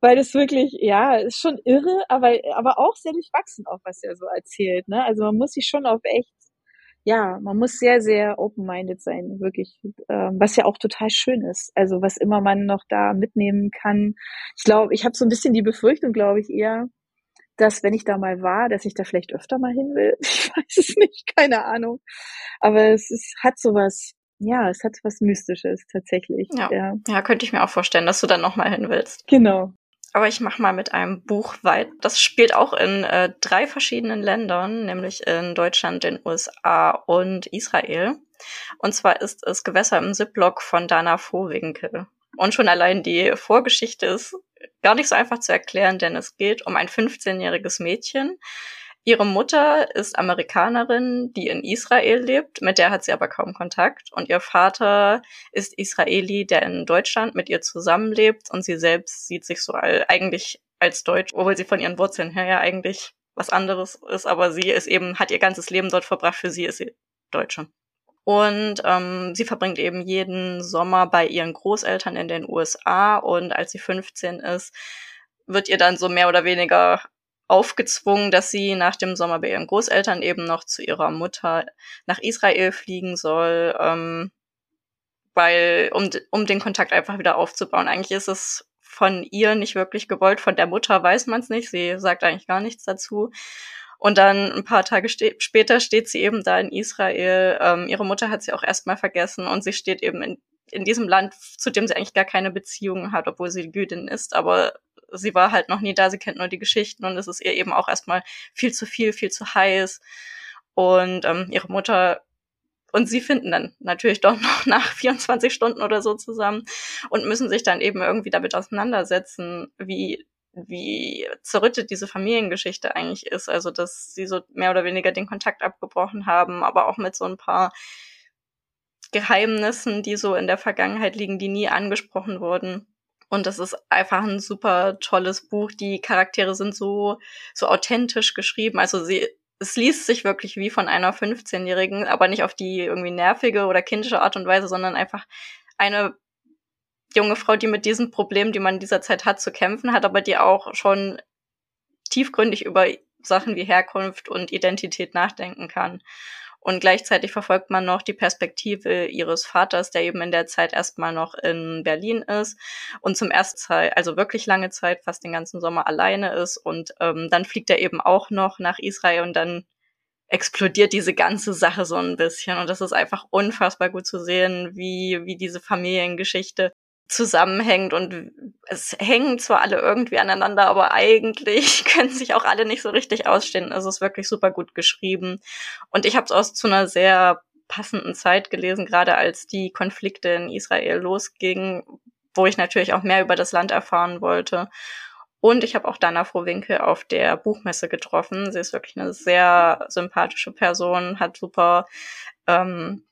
Weil das wirklich, ja, ist schon irre, aber, aber auch sehr durchwachsen, auch was er so erzählt. Ne? Also man muss sich schon auf echt, ja, man muss sehr, sehr open-minded sein, wirklich, ähm, was ja auch total schön ist. Also was immer man noch da mitnehmen kann. Ich glaube, ich habe so ein bisschen die Befürchtung, glaube ich, eher, dass wenn ich da mal war, dass ich da vielleicht öfter mal hin will. Ich weiß es nicht, keine Ahnung. Aber es ist, hat sowas, ja, es hat was Mystisches tatsächlich. Ja, ja. ja könnte ich mir auch vorstellen, dass du dann nochmal hin willst. Genau. Aber ich mache mal mit einem Buch weit. Das spielt auch in äh, drei verschiedenen Ländern, nämlich in Deutschland, den USA und Israel. Und zwar ist es Gewässer im Ziplock von Dana Vohwinkel. Und schon allein die Vorgeschichte ist gar nicht so einfach zu erklären, denn es geht um ein 15-jähriges Mädchen, Ihre Mutter ist Amerikanerin, die in Israel lebt, mit der hat sie aber kaum Kontakt. Und ihr Vater ist Israeli, der in Deutschland mit ihr zusammenlebt. Und sie selbst sieht sich so eigentlich als Deutsch, obwohl sie von ihren Wurzeln her ja eigentlich was anderes ist. Aber sie ist eben, hat ihr ganzes Leben dort verbracht. Für sie ist sie Deutsche. Und ähm, sie verbringt eben jeden Sommer bei ihren Großeltern in den USA. Und als sie 15 ist, wird ihr dann so mehr oder weniger aufgezwungen, dass sie nach dem Sommer bei ihren Großeltern eben noch zu ihrer Mutter nach Israel fliegen soll, ähm, weil um, um den Kontakt einfach wieder aufzubauen. Eigentlich ist es von ihr nicht wirklich gewollt, von der Mutter weiß man es nicht, sie sagt eigentlich gar nichts dazu. Und dann ein paar Tage ste später steht sie eben da in Israel. Ähm, ihre Mutter hat sie auch erstmal vergessen und sie steht eben in, in diesem Land, zu dem sie eigentlich gar keine Beziehung hat, obwohl sie Jüdin ist, aber sie war halt noch nie da, sie kennt nur die Geschichten und es ist ihr eben auch erstmal viel zu viel, viel zu heiß. Und ähm, ihre Mutter und sie finden dann natürlich doch noch nach 24 Stunden oder so zusammen und müssen sich dann eben irgendwie damit auseinandersetzen, wie wie zerrüttet diese Familiengeschichte eigentlich ist. Also, dass sie so mehr oder weniger den Kontakt abgebrochen haben, aber auch mit so ein paar Geheimnissen, die so in der Vergangenheit liegen, die nie angesprochen wurden. Und das ist einfach ein super tolles Buch. Die Charaktere sind so, so authentisch geschrieben. Also sie, es liest sich wirklich wie von einer 15-Jährigen, aber nicht auf die irgendwie nervige oder kindische Art und Weise, sondern einfach eine junge Frau, die mit diesen Problemen, die man in dieser Zeit hat, zu kämpfen hat, aber die auch schon tiefgründig über Sachen wie Herkunft und Identität nachdenken kann. Und gleichzeitig verfolgt man noch die Perspektive ihres Vaters, der eben in der Zeit erstmal noch in Berlin ist und zum ersten Zeit, also wirklich lange Zeit, fast den ganzen Sommer alleine ist. Und ähm, dann fliegt er eben auch noch nach Israel und dann explodiert diese ganze Sache so ein bisschen. Und das ist einfach unfassbar gut zu sehen, wie, wie diese Familiengeschichte zusammenhängt und es hängen zwar alle irgendwie aneinander, aber eigentlich können sich auch alle nicht so richtig ausstehen. Es ist wirklich super gut geschrieben und ich habe es auch zu einer sehr passenden Zeit gelesen, gerade als die Konflikte in Israel losgingen, wo ich natürlich auch mehr über das Land erfahren wollte. Und ich habe auch Dana Frohwinkel auf der Buchmesse getroffen. Sie ist wirklich eine sehr sympathische Person, hat super ähm,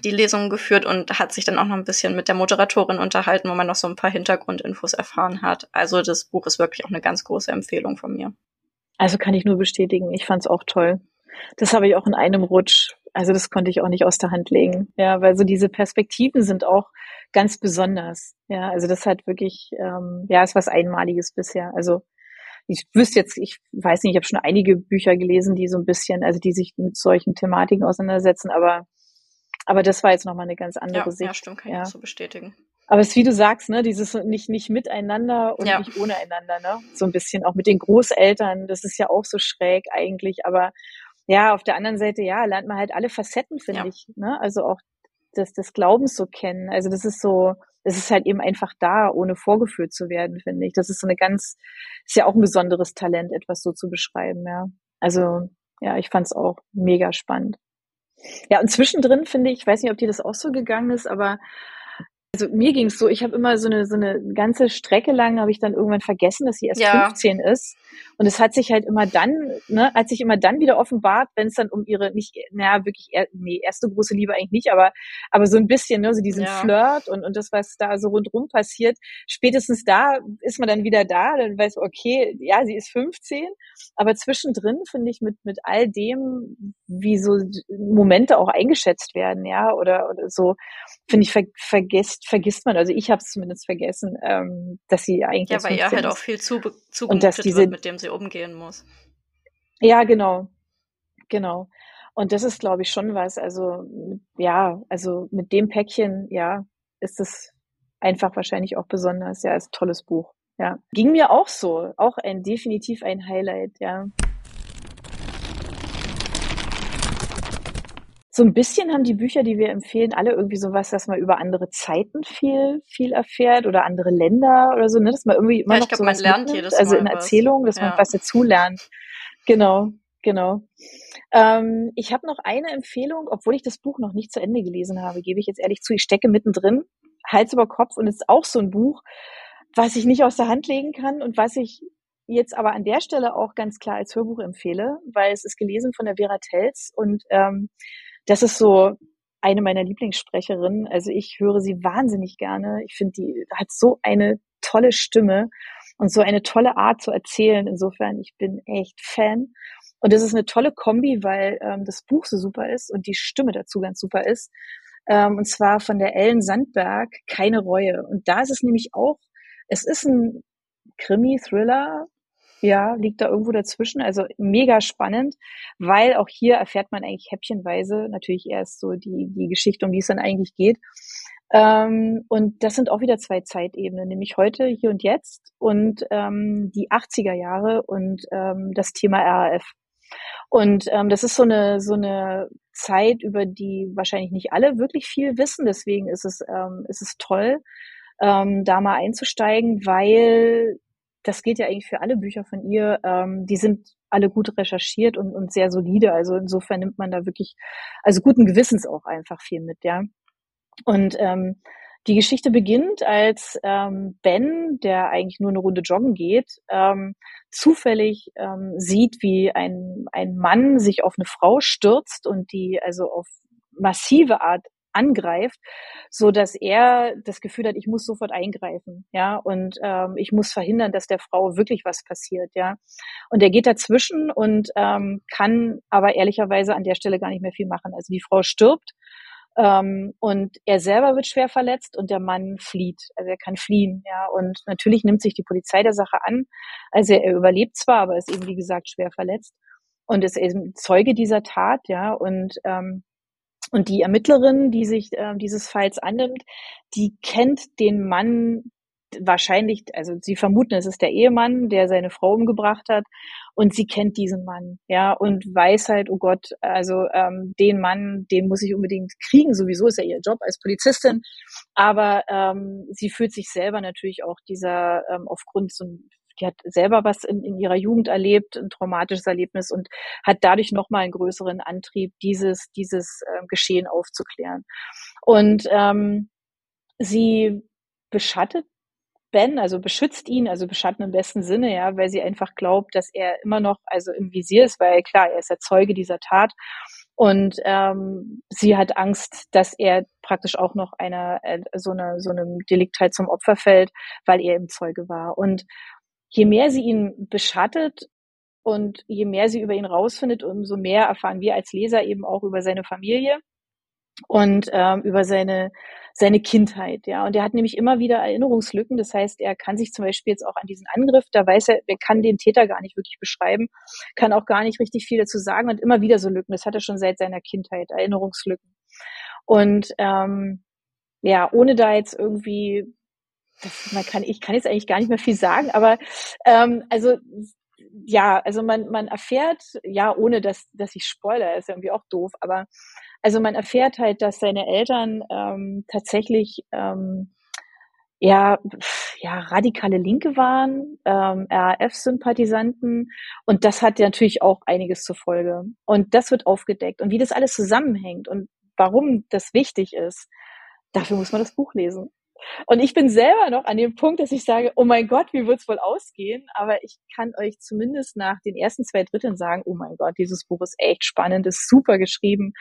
die Lesung geführt und hat sich dann auch noch ein bisschen mit der Moderatorin unterhalten, wo man noch so ein paar Hintergrundinfos erfahren hat. Also das Buch ist wirklich auch eine ganz große Empfehlung von mir. Also kann ich nur bestätigen. Ich fand es auch toll. Das habe ich auch in einem Rutsch. Also das konnte ich auch nicht aus der Hand legen. Ja, weil so diese Perspektiven sind auch ganz besonders. Ja, also das hat wirklich, ähm, ja, ist was Einmaliges bisher. Also ich wüsste jetzt, ich weiß nicht, ich habe schon einige Bücher gelesen, die so ein bisschen, also die sich mit solchen Thematiken auseinandersetzen, aber aber das war jetzt nochmal eine ganz andere ja, Sicht. Ja, stimmt, kann ja. ich so bestätigen. Aber es ist wie du sagst, ne, dieses nicht, nicht miteinander und ja. nicht ohne einander, ne? So ein bisschen auch mit den Großeltern, das ist ja auch so schräg eigentlich, aber ja, auf der anderen Seite, ja, lernt man halt alle Facetten, finde ja. ich, ne? Also auch das, das Glaubens so kennen. Also das ist so, das ist halt eben einfach da, ohne vorgeführt zu werden, finde ich. Das ist so eine ganz, ist ja auch ein besonderes Talent, etwas so zu beschreiben, ja. Also, ja, ich fand es auch mega spannend. Ja, und zwischendrin finde ich, ich weiß nicht, ob dir das auch so gegangen ist, aber also mir ging es so, ich habe immer so eine so eine ganze Strecke lang habe ich dann irgendwann vergessen, dass sie erst ja. 15 ist Und es hat sich halt immer dann, ne, hat sich immer dann wieder offenbart, wenn es dann um ihre nicht, naja, wirklich, nee, erste große Liebe eigentlich nicht, aber, aber so ein bisschen, ne, so diesen ja. Flirt und, und das, was da so rundrum passiert. Spätestens da ist man dann wieder da, dann weiß man, okay, ja, sie ist 15, aber zwischendrin finde ich mit, mit all dem, wie so Momente auch eingeschätzt werden, ja, oder, oder so, finde ich, ver, vergisst, vergisst man, also ich habe es zumindest vergessen, ähm, dass sie eigentlich. Ja, weil ihr halt auch viel zu, zugemutet diese, wird, mit dem sie umgehen muss. Ja, genau. Genau. Und das ist, glaube ich, schon was. Also, ja, also mit dem Päckchen, ja, ist es einfach wahrscheinlich auch besonders. Ja, ist ein tolles Buch. Ja. Ging mir auch so. Auch ein, definitiv ein Highlight, ja. So ein bisschen haben die Bücher, die wir empfehlen, alle irgendwie sowas, dass man über andere Zeiten viel, viel erfährt oder andere Länder oder so, ne? Dass man irgendwie immer ja, noch glaub, man lernt mitnimmt, jedes also in Erzählungen, dass ja. man was dazu lernt. Genau, genau. Ähm, ich habe noch eine Empfehlung, obwohl ich das Buch noch nicht zu Ende gelesen habe, gebe ich jetzt ehrlich zu. Ich stecke mittendrin, Hals über Kopf und es ist auch so ein Buch, was ich nicht aus der Hand legen kann und was ich jetzt aber an der Stelle auch ganz klar als Hörbuch empfehle, weil es ist gelesen von der Vera Telz und ähm, das ist so eine meiner Lieblingssprecherinnen. Also ich höre sie wahnsinnig gerne. Ich finde, die hat so eine tolle Stimme und so eine tolle Art zu erzählen. Insofern, ich bin echt Fan. Und das ist eine tolle Kombi, weil ähm, das Buch so super ist und die Stimme dazu ganz super ist. Ähm, und zwar von der Ellen Sandberg, Keine Reue. Und da ist es nämlich auch, es ist ein Krimi-Thriller, ja, liegt da irgendwo dazwischen. Also mega spannend, weil auch hier erfährt man eigentlich häppchenweise natürlich erst so die, die Geschichte, um die es dann eigentlich geht. Ähm, und das sind auch wieder zwei Zeitebenen, nämlich heute, hier und jetzt und ähm, die 80er Jahre und ähm, das Thema RAF. Und ähm, das ist so eine, so eine Zeit, über die wahrscheinlich nicht alle wirklich viel wissen. Deswegen ist es, ähm, ist es toll, ähm, da mal einzusteigen, weil das gilt ja eigentlich für alle Bücher von ihr, ähm, die sind alle gut recherchiert und, und sehr solide. Also insofern nimmt man da wirklich, also guten Gewissens auch einfach viel mit, ja. Und ähm, die Geschichte beginnt, als ähm, Ben, der eigentlich nur eine Runde joggen geht, ähm, zufällig ähm, sieht, wie ein, ein Mann sich auf eine Frau stürzt und die also auf massive Art angreift, so dass er das Gefühl hat, ich muss sofort eingreifen, ja, und ähm, ich muss verhindern, dass der Frau wirklich was passiert, ja. Und er geht dazwischen und ähm, kann aber ehrlicherweise an der Stelle gar nicht mehr viel machen. Also die Frau stirbt ähm, und er selber wird schwer verletzt und der Mann flieht. Also er kann fliehen, ja. Und natürlich nimmt sich die Polizei der Sache an. Also er überlebt zwar, aber ist eben wie gesagt schwer verletzt und ist eben Zeuge dieser Tat, ja. Und ähm, und die Ermittlerin, die sich äh, dieses Falls annimmt, die kennt den Mann wahrscheinlich, also sie vermuten, es ist der Ehemann, der seine Frau umgebracht hat. Und sie kennt diesen Mann, ja, und weiß halt, oh Gott, also ähm, den Mann, den muss ich unbedingt kriegen, sowieso ist ja ihr Job als Polizistin, aber ähm, sie fühlt sich selber natürlich auch dieser, ähm, aufgrund so die hat selber was in, in ihrer Jugend erlebt, ein traumatisches Erlebnis und hat dadurch nochmal einen größeren Antrieb, dieses, dieses äh, Geschehen aufzuklären. Und ähm, sie beschattet Ben, also beschützt ihn, also beschatten im besten Sinne, ja, weil sie einfach glaubt, dass er immer noch also im Visier ist, weil klar, er ist der Zeuge dieser Tat und ähm, sie hat Angst, dass er praktisch auch noch einer äh, so eine so einem Delikt halt zum Opfer fällt, weil er im Zeuge war und je mehr sie ihn beschattet und je mehr sie über ihn rausfindet, umso mehr erfahren wir als Leser eben auch über seine Familie und ähm, über seine seine Kindheit, ja. Und er hat nämlich immer wieder Erinnerungslücken. Das heißt, er kann sich zum Beispiel jetzt auch an diesen Angriff, da weiß er, er kann den Täter gar nicht wirklich beschreiben, kann auch gar nicht richtig viel dazu sagen und immer wieder so Lücken. Das hat er schon seit seiner Kindheit, Erinnerungslücken. Und ähm, ja, ohne da jetzt irgendwie das, man kann, ich kann jetzt eigentlich gar nicht mehr viel sagen, aber ähm, also ja, also man, man erfährt, ja, ohne dass, dass ich spoiler, ist irgendwie auch doof, aber also man erfährt halt, dass seine Eltern ähm, tatsächlich ähm, ja, ja, radikale Linke waren, ähm, RAF-Sympathisanten und das hat natürlich auch einiges zur Folge. Und das wird aufgedeckt. Und wie das alles zusammenhängt und warum das wichtig ist, dafür muss man das Buch lesen. Und ich bin selber noch an dem Punkt, dass ich sage, oh mein Gott, wie wird's wohl ausgehen? Aber ich kann euch zumindest nach den ersten zwei Dritteln sagen, oh mein Gott, dieses Buch ist echt spannend, ist super geschrieben,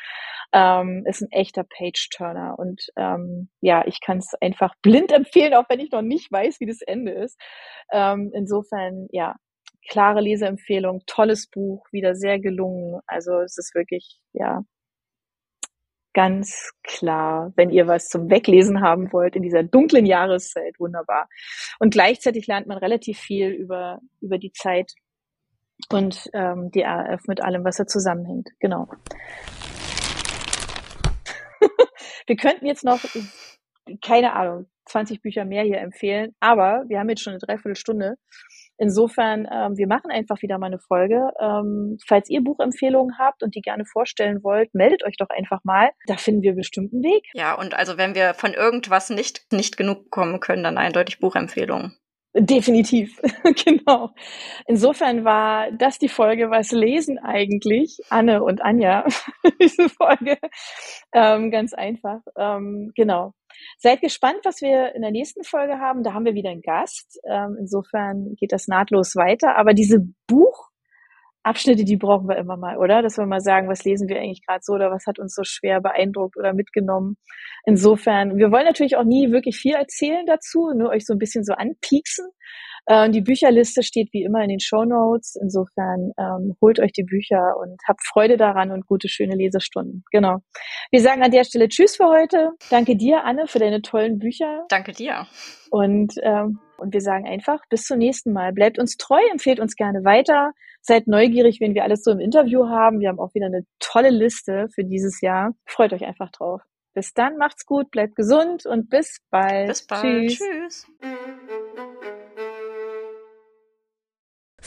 ähm, ist ein echter Page-Turner. Und ähm, ja, ich kann es einfach blind empfehlen, auch wenn ich noch nicht weiß, wie das Ende ist. Ähm, insofern, ja, klare Leseempfehlung, tolles Buch, wieder sehr gelungen. Also es ist wirklich, ja, ganz klar, wenn ihr was zum Weglesen haben wollt in dieser dunklen Jahreszeit, wunderbar. Und gleichzeitig lernt man relativ viel über, über die Zeit und ähm, die RAF mit allem, was da zusammenhängt. Genau. wir könnten jetzt noch, keine Ahnung, 20 Bücher mehr hier empfehlen, aber wir haben jetzt schon eine Dreiviertelstunde. Insofern, ähm, wir machen einfach wieder mal eine Folge. Ähm, falls ihr Buchempfehlungen habt und die gerne vorstellen wollt, meldet euch doch einfach mal. Da finden wir bestimmt einen Weg. Ja, und also wenn wir von irgendwas nicht, nicht genug bekommen können, dann eindeutig Buchempfehlungen. Definitiv, genau. Insofern war das die Folge, was lesen eigentlich, Anne und Anja, diese Folge. Ähm, ganz einfach. Ähm, genau. Seid gespannt, was wir in der nächsten Folge haben. Da haben wir wieder einen Gast. Ähm, insofern geht das nahtlos weiter. Aber diese Buch Abschnitte, die brauchen wir immer mal, oder? Dass wir mal sagen, was lesen wir eigentlich gerade so oder was hat uns so schwer beeindruckt oder mitgenommen. Insofern, wir wollen natürlich auch nie wirklich viel erzählen dazu, nur euch so ein bisschen so anpieksen. Äh, die Bücherliste steht wie immer in den Show Notes. Insofern ähm, holt euch die Bücher und habt Freude daran und gute, schöne Lesestunden. Genau. Wir sagen an der Stelle Tschüss für heute. Danke dir, Anne, für deine tollen Bücher. Danke dir. Und ähm, und wir sagen einfach, bis zum nächsten Mal. Bleibt uns treu, empfehlt uns gerne weiter. Seid neugierig, wenn wir alles so im Interview haben. Wir haben auch wieder eine tolle Liste für dieses Jahr. Freut euch einfach drauf. Bis dann, macht's gut, bleibt gesund und bis bald. Bis bald. Tschüss. Tschüss.